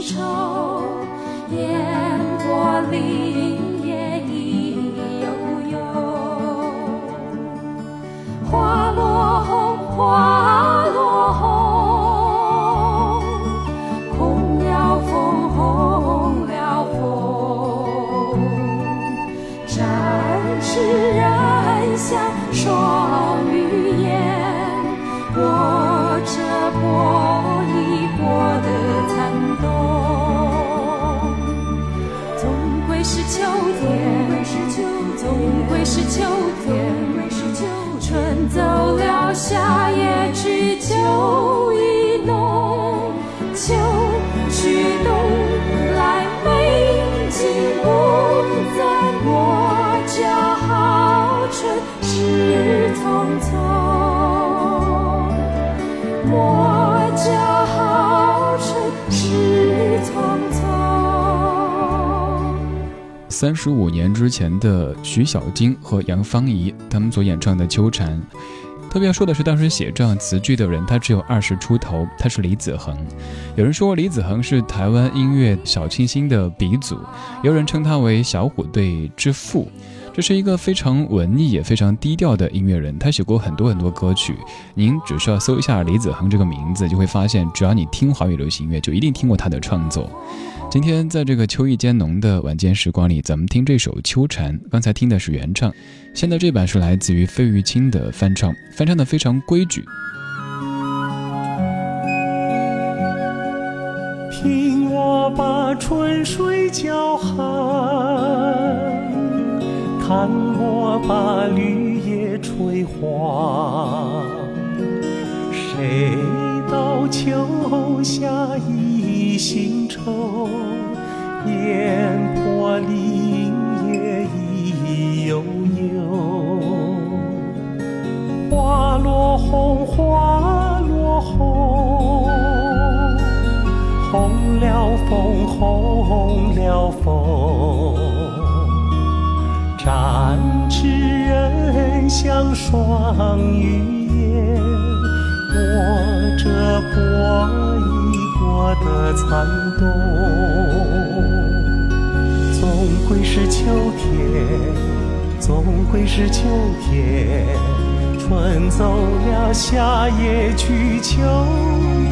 愁，烟波里夜已悠悠。花落红花。三十五年之前的徐小菁和杨芳仪，他们所演唱的《秋蝉》。特别要说的是，当时写这样词句的人，他只有二十出头，他是李子恒。有人说李子恒是台湾音乐小清新的鼻祖，有人称他为小虎队之父。这是一个非常文艺也非常低调的音乐人，他写过很多很多歌曲。您只需要搜一下李子恒这个名字，就会发现，只要你听华语流行音乐，就一定听过他的创作。今天在这个秋意渐浓的晚间时光里，咱们听这首《秋蝉》。刚才听的是原唱，现在这版是来自于费玉清的翻唱，翻唱的非常规矩。听我把春水搅寒，看我把绿叶吹黄，谁道秋夏一心愁？烟波林叶意悠悠，花落红，花落红，红了枫，红了枫，展翅人像双羽燕，握着波一过的残冬。总归是秋天，总归是秋天。春走了，夏也去，秋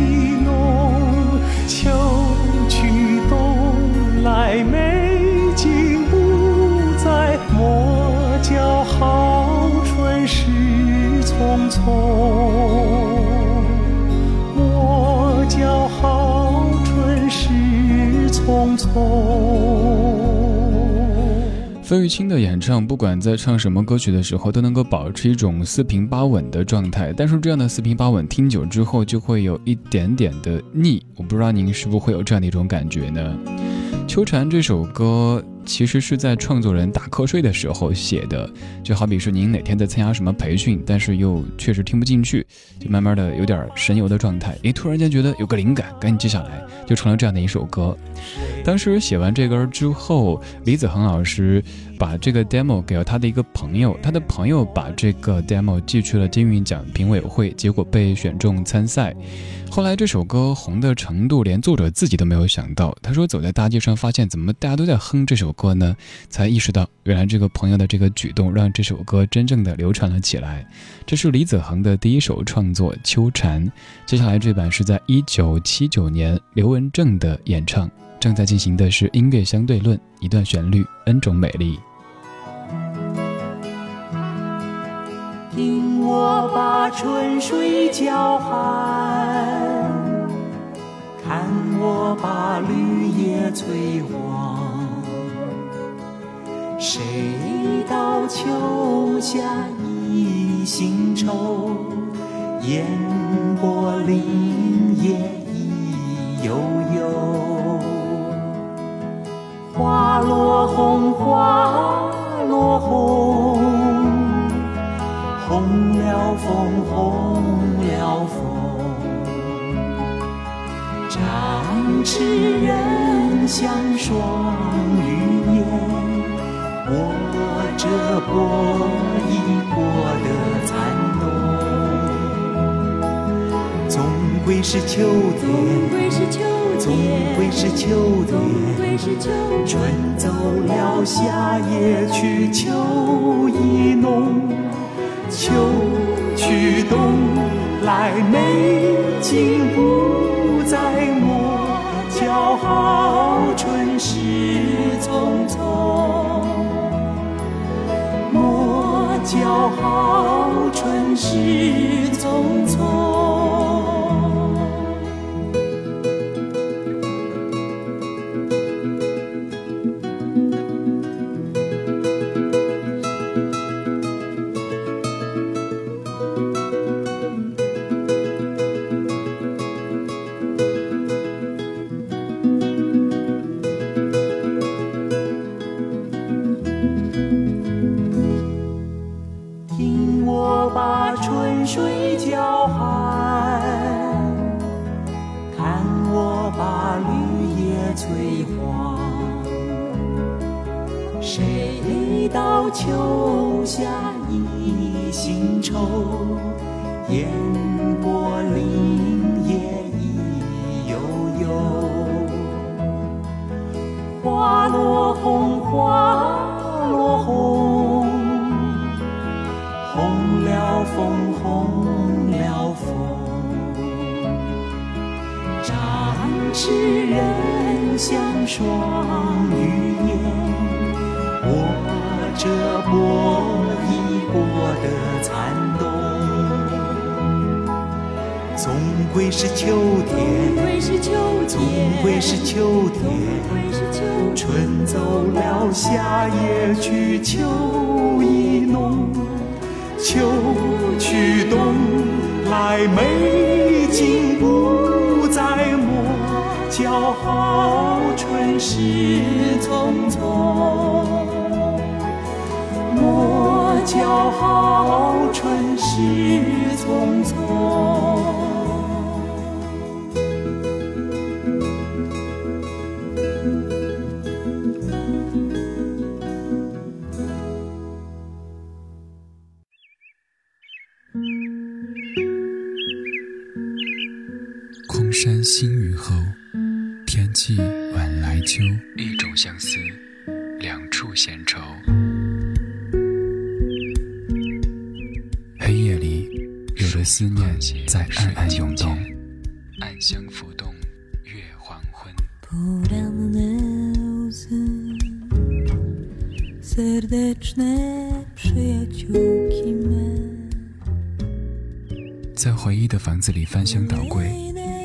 意浓。秋去冬来，美匆匆，莫教好春事匆匆。费玉清的演唱，不管在唱什么歌曲的时候，都能够保持一种四平八稳的状态。但是这样的四平八稳，听久之后就会有一点点的腻。我不知道您是不是会有这样的一种感觉呢？《秋蝉》这首歌。其实是在创作人打瞌睡的时候写的，就好比是您哪天在参加什么培训，但是又确实听不进去，就慢慢的有点神游的状态。诶，突然间觉得有个灵感，赶紧记下来，就成了这样的一首歌。当时写完这歌之后，李子恒老师把这个 demo 给了他的一个朋友，他的朋友把这个 demo 寄去了金韵奖评委会，结果被选中参赛。后来这首歌红的程度，连作者自己都没有想到。他说：“走在大街上，发现怎么大家都在哼这首过呢？才意识到，原来这个朋友的这个举动，让这首歌真正的流传了起来。”这是李子恒的第一首创作《秋蝉》。接下来这版是在一九七九年刘文正的演唱。正在进行的是音乐相对论，一段旋律，n 种美丽。听我把春水搅寒，看我把绿叶催黄。谁道秋夏一心愁？烟波林野意悠悠。花落红，花落红。红了枫，红了枫，展翅人像双，握着波已过的残冬。总归是秋天，总归是秋天，春走了，夏也去，秋意浓。秋去冬来，美景不再，莫叫好是水叫寒，看我把绿叶催黄。谁道秋夏一心愁？烟波林野意悠悠。花落红，花展翅人像双鱼眼，握着波一波的残冬。总归是秋天，总归是秋天，春走了，夏也去，秋意浓，秋去冬来，美景不再磨，叫好春事匆匆，莫叫好春事匆匆。空山新雨后，天气晚来秋。一种相思，两处闲愁。黑夜里，有的思念在暗暗涌动，暗香浮动，月黄昏。在回忆的房子里翻箱倒柜，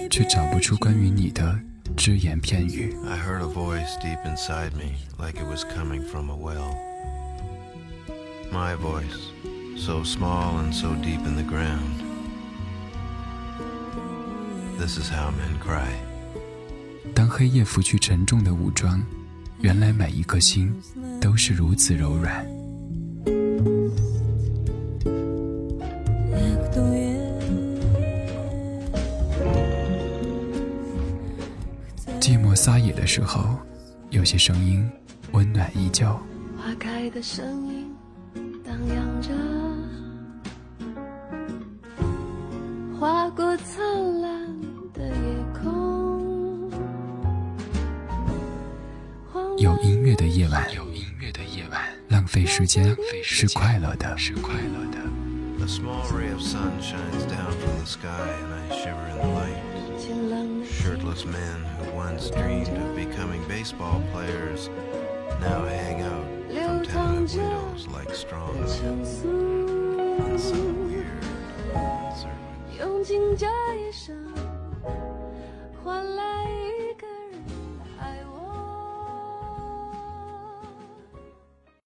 却找不出关于你的只言片语。 I heard a voice deep inside me, like it was coming from a well. My voice, so small and so deep in the ground. This is how men cry. 当黑夜拂去沉重的武装，原来每一颗心都是如此柔软。 撒野的时候，有些声音温暖依旧。花开的声音荡漾着，划过灿烂的夜空。有音乐的夜晚，有音乐的夜晚，浪费时间是快乐的，shirtless men who once dreamed of becoming baseball players now hang out from tenement windows like strong men on some weird.